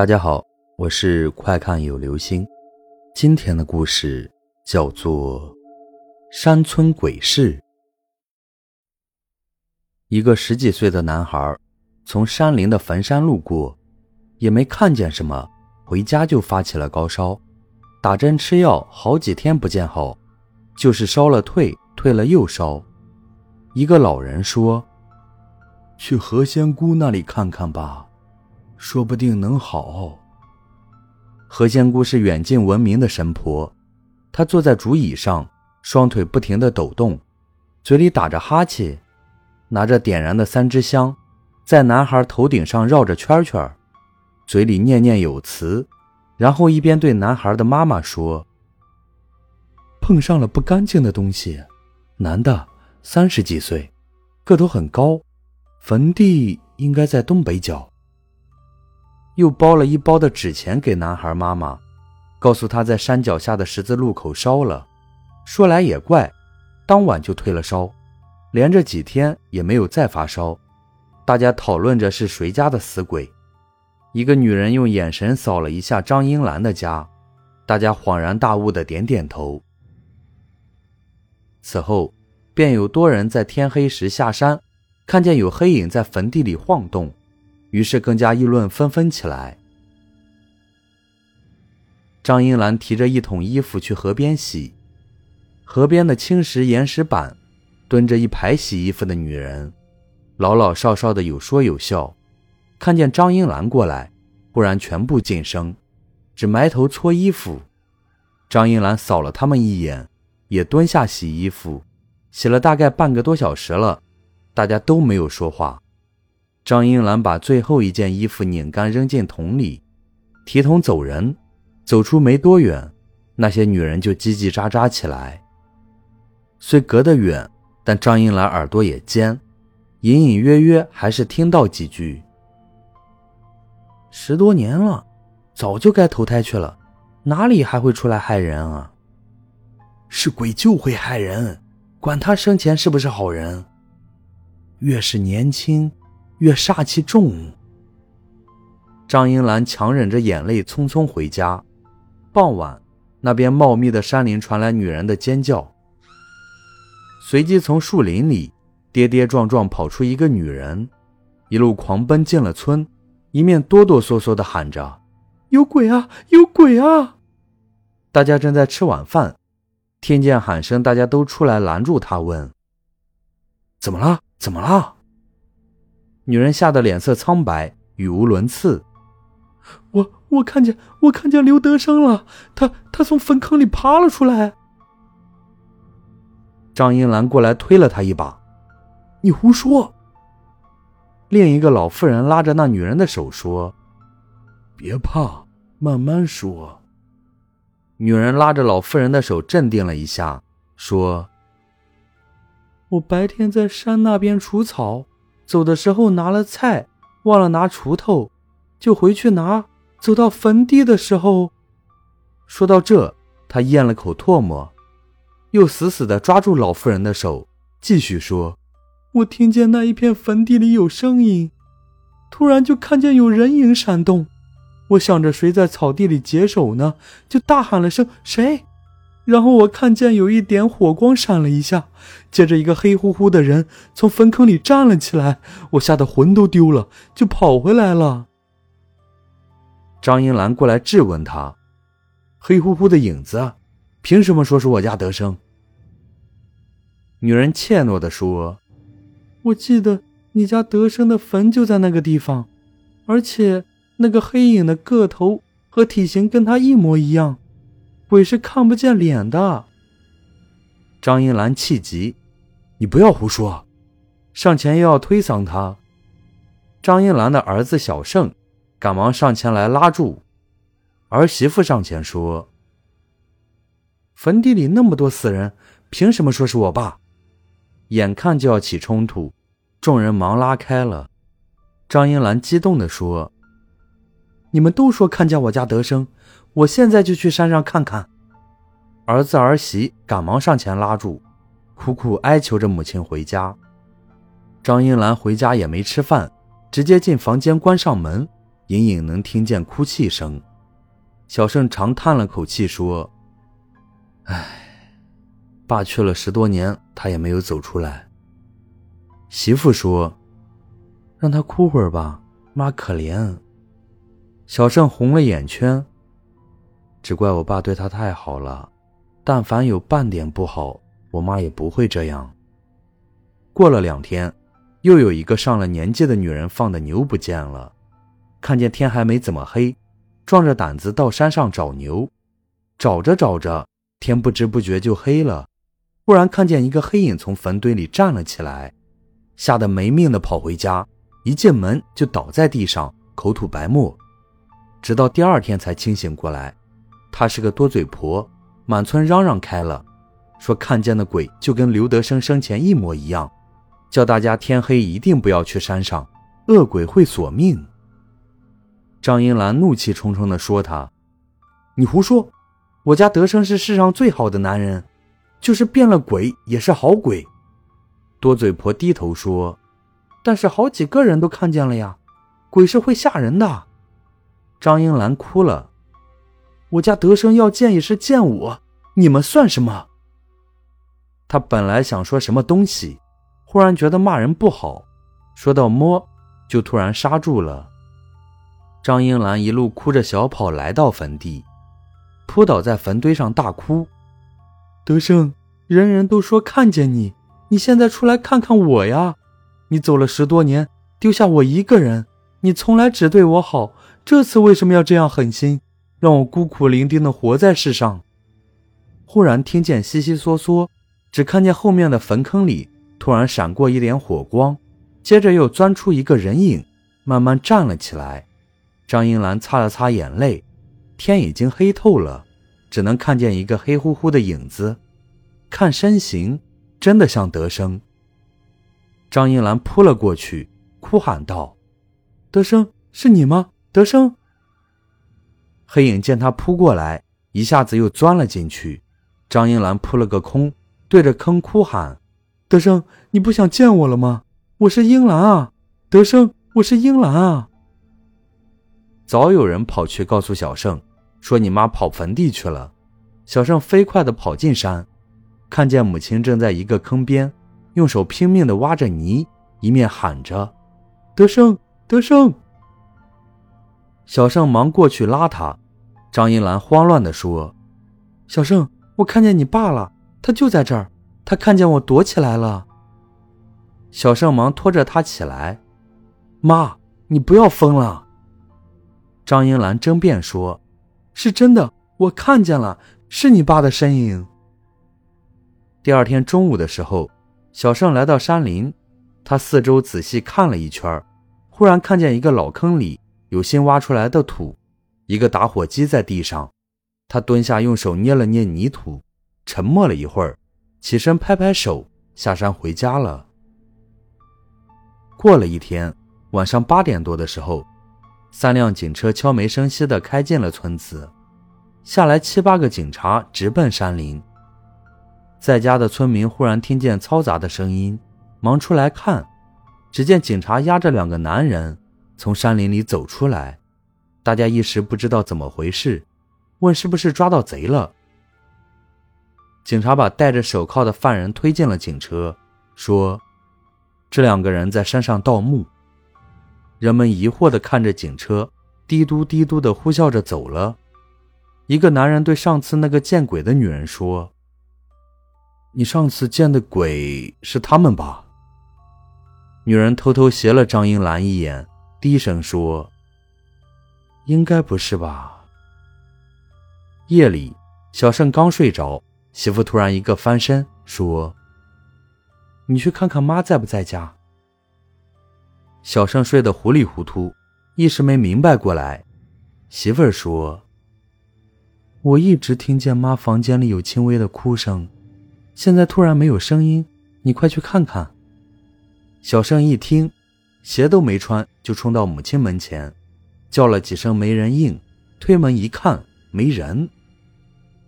大家好，我是快看有流星。今天的故事叫做《山村鬼事》。一个十几岁的男孩从山林的坟山路过，也没看见什么，回家就发起了高烧，打针吃药，好几天不见好，就是烧了退，退了又烧。一个老人说：“去何仙姑那里看看吧。”说不定能好。何仙姑是远近闻名的神婆，她坐在竹椅上，双腿不停地抖动，嘴里打着哈欠，拿着点燃的三支香，在男孩头顶上绕着圈圈，嘴里念念有词，然后一边对男孩的妈妈说：“碰上了不干净的东西，男的，三十几岁，个头很高，坟地应该在东北角。”又包了一包的纸钱给男孩妈妈，告诉他在山脚下的十字路口烧了。说来也怪，当晚就退了烧，连着几天也没有再发烧。大家讨论着是谁家的死鬼。一个女人用眼神扫了一下张英兰的家，大家恍然大悟的点点头。此后，便有多人在天黑时下山，看见有黑影在坟地里晃动。于是更加议论纷纷起来。张英兰提着一桶衣服去河边洗，河边的青石岩石板蹲着一排洗衣服的女人，老老少少的有说有笑。看见张英兰过来，忽然全部噤声，只埋头搓衣服。张英兰扫了他们一眼，也蹲下洗衣服，洗了大概半个多小时了，大家都没有说话。张英兰把最后一件衣服拧干，扔进桶里，提桶走人。走出没多远，那些女人就叽叽喳喳起来。虽隔得远，但张英兰耳朵也尖，隐隐约约还是听到几句：“十多年了，早就该投胎去了，哪里还会出来害人啊？是鬼就会害人，管他生前是不是好人。越是年轻。”越煞气重。张英兰强忍着眼泪，匆匆回家。傍晚，那边茂密的山林传来女人的尖叫，随即从树林里跌跌撞撞跑出一个女人，一路狂奔进了村，一面哆哆嗦嗦地喊着：“有鬼啊，有鬼啊！”大家正在吃晚饭，听见喊声，大家都出来拦住她，问：“怎么了？怎么了？”女人吓得脸色苍白，语无伦次。我我看见我看见刘德生了，他他从坟坑里爬了出来。张英兰过来推了他一把：“你胡说！”另一个老妇人拉着那女人的手说：“别怕，慢慢说。”女人拉着老妇人的手镇定了一下，说：“我白天在山那边除草。”走的时候拿了菜，忘了拿锄头，就回去拿。走到坟地的时候，说到这，他咽了口唾沫，又死死地抓住老妇人的手，继续说：“我听见那一片坟地里有声音，突然就看见有人影闪动。我想着谁在草地里解手呢，就大喊了声‘谁’。”然后我看见有一点火光闪了一下，接着一个黑乎乎的人从坟坑里站了起来，我吓得魂都丢了，就跑回来了。张英兰过来质问他：“黑乎乎的影子，凭什么说是我家德生？”女人怯懦地说：“我记得你家德生的坟就在那个地方，而且那个黑影的个头和体型跟他一模一样。”鬼是看不见脸的。张英兰气急：“你不要胡说！”上前又要推搡他。张英兰的儿子小胜赶忙上前来拉住。儿媳妇上前说：“坟地里那么多死人，凭什么说是我爸？”眼看就要起冲突，众人忙拉开了。张英兰激动地说：“你们都说看见我家德生。”我现在就去山上看看。儿子儿媳赶忙上前拉住，苦苦哀求着母亲回家。张英兰回家也没吃饭，直接进房间关上门，隐隐能听见哭泣声。小盛长叹了口气说：“唉，爸去了十多年，他也没有走出来。”媳妇说：“让他哭会儿吧，妈可怜。”小盛红了眼圈。只怪我爸对他太好了，但凡有半点不好，我妈也不会这样。过了两天，又有一个上了年纪的女人放的牛不见了，看见天还没怎么黑，壮着胆子到山上找牛，找着找着，天不知不觉就黑了，忽然看见一个黑影从坟堆里站了起来，吓得没命的跑回家，一进门就倒在地上，口吐白沫，直到第二天才清醒过来。她是个多嘴婆，满村嚷嚷开了，说看见的鬼就跟刘德生生前一模一样，叫大家天黑一定不要去山上，恶鬼会索命。张英兰怒气冲冲地说：“他，你胡说！我家德生是世上最好的男人，就是变了鬼也是好鬼。”多嘴婆低头说：“但是好几个人都看见了呀，鬼是会吓人的。”张英兰哭了。我家德生要见也是见我，你们算什么？他本来想说什么东西，忽然觉得骂人不好，说到摸，就突然刹住了。张英兰一路哭着小跑来到坟地，扑倒在坟堆上大哭。德生，人人都说看见你，你现在出来看看我呀！你走了十多年，丢下我一个人，你从来只对我好，这次为什么要这样狠心？让我孤苦伶仃的活在世上。忽然听见悉悉嗦嗦，只看见后面的坟坑里突然闪过一点火光，接着又钻出一个人影，慢慢站了起来。张英兰擦了擦眼泪，天已经黑透了，只能看见一个黑乎乎的影子。看身形，真的像德生。张英兰扑了过去，哭喊道：“德生，是你吗？德生！”黑影见他扑过来，一下子又钻了进去。张英兰扑了个空，对着坑哭喊：“德生，你不想见我了吗？我是英兰啊，德生，我是英兰啊！”早有人跑去告诉小盛，说你妈跑坟地去了。小盛飞快地跑进山，看见母亲正在一个坑边，用手拼命地挖着泥，一面喊着：“德生，德生！”小盛忙过去拉他，张英兰慌乱地说：“小盛，我看见你爸了，他就在这儿，他看见我躲起来了。”小盛忙拖着他起来：“妈，你不要疯了。”张英兰争辩说：“是真的，我看见了，是你爸的身影。”第二天中午的时候，小盛来到山林，他四周仔细看了一圈，忽然看见一个老坑里。有新挖出来的土，一个打火机在地上，他蹲下用手捏了捏泥土，沉默了一会儿，起身拍拍手，下山回家了。过了一天，晚上八点多的时候，三辆警车悄没声息地开进了村子，下来七八个警察直奔山林。在家的村民忽然听见嘈杂的声音，忙出来看，只见警察押着两个男人。从山林里走出来，大家一时不知道怎么回事，问是不是抓到贼了。警察把戴着手铐的犯人推进了警车，说：“这两个人在山上盗墓。”人们疑惑地看着警车，嘀嘟嘀嘟地呼啸着走了。一个男人对上次那个见鬼的女人说：“你上次见的鬼是他们吧？”女人偷偷斜了张英兰一眼。低声说：“应该不是吧。”夜里，小盛刚睡着，媳妇突然一个翻身说：“你去看看妈在不在家。”小盛睡得糊里糊涂，一时没明白过来。媳妇儿说：“我一直听见妈房间里有轻微的哭声，现在突然没有声音，你快去看看。”小盛一听。鞋都没穿，就冲到母亲门前，叫了几声没人应，推门一看没人。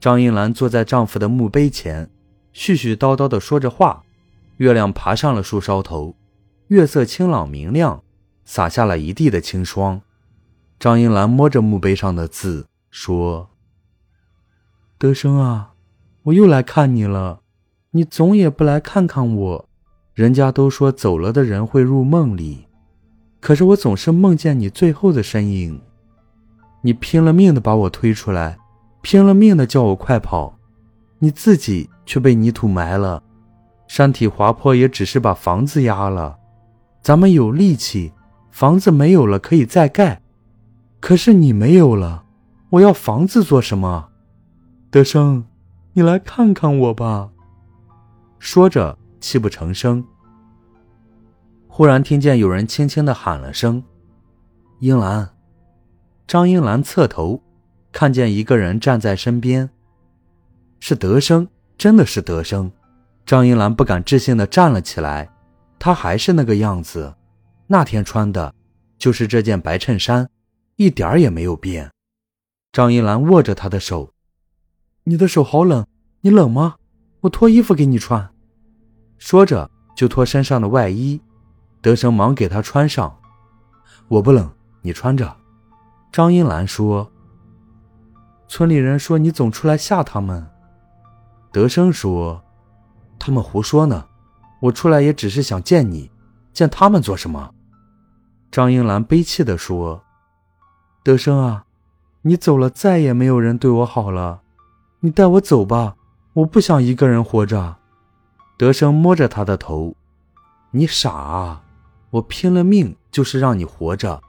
张英兰坐在丈夫的墓碑前，絮絮叨叨地说着话。月亮爬上了树梢头，月色清朗明亮，洒下了一地的清霜。张英兰摸着墓碑上的字说：“德生啊，我又来看你了，你总也不来看看我。人家都说走了的人会入梦里，可是我总是梦见你最后的身影。你拼了命的把我推出来，拼了命的叫我快跑，你自己却被泥土埋了。山体滑坡也只是把房子压了，咱们有力气，房子没有了可以再盖。”可是你没有了，我要房子做什么？德生，你来看看我吧。说着，泣不成声。忽然听见有人轻轻的喊了声：“英兰。”张英兰侧头，看见一个人站在身边，是德生，真的是德生。张英兰不敢置信的站了起来，他还是那个样子，那天穿的，就是这件白衬衫。一点儿也没有变。张英兰握着他的手：“你的手好冷，你冷吗？我脱衣服给你穿。”说着就脱身上的外衣。德生忙给他穿上：“我不冷，你穿着。”张英兰说：“村里人说你总出来吓他们。”德生说：“他们胡说呢，我出来也只是想见你，见他们做什么？”张英兰悲泣地说。德生啊，你走了，再也没有人对我好了。你带我走吧，我不想一个人活着。德生摸着他的头：“你傻啊！我拼了命就是让你活着。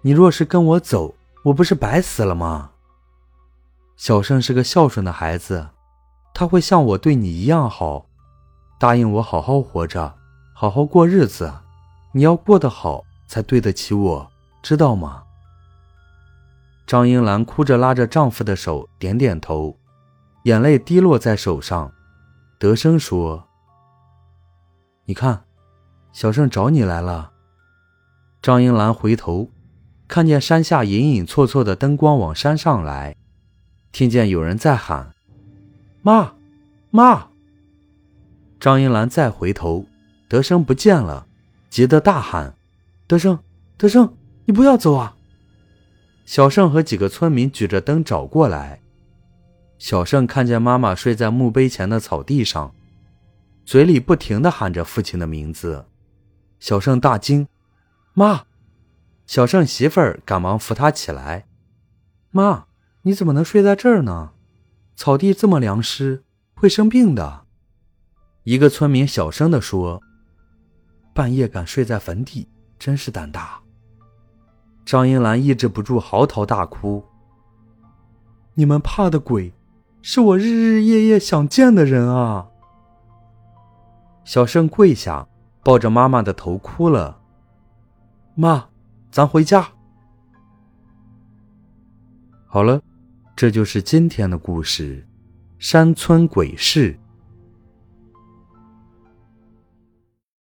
你若是跟我走，我不是白死了吗？”小胜是个孝顺的孩子，他会像我对你一样好，答应我好好活着，好好过日子。你要过得好，才对得起我，知道吗？张英兰哭着拉着丈夫的手，点点头，眼泪滴落在手上。德生说：“你看，小胜找你来了。”张英兰回头，看见山下隐隐绰绰的灯光往山上来，听见有人在喊：“妈，妈！”张英兰再回头，德生不见了，急得大喊：“德生，德生，你不要走啊！”小胜和几个村民举着灯找过来。小胜看见妈妈睡在墓碑前的草地上，嘴里不停地喊着父亲的名字。小胜大惊：“妈！”小胜媳妇儿赶忙扶他起来：“妈，你怎么能睡在这儿呢？草地这么凉湿，会生病的。”一个村民小声地说：“半夜敢睡在坟地，真是胆大。”张英兰抑制不住嚎啕大哭。你们怕的鬼，是我日日夜夜想见的人啊！小胜跪下，抱着妈妈的头哭了。妈，咱回家。好了，这就是今天的故事，《山村鬼事》。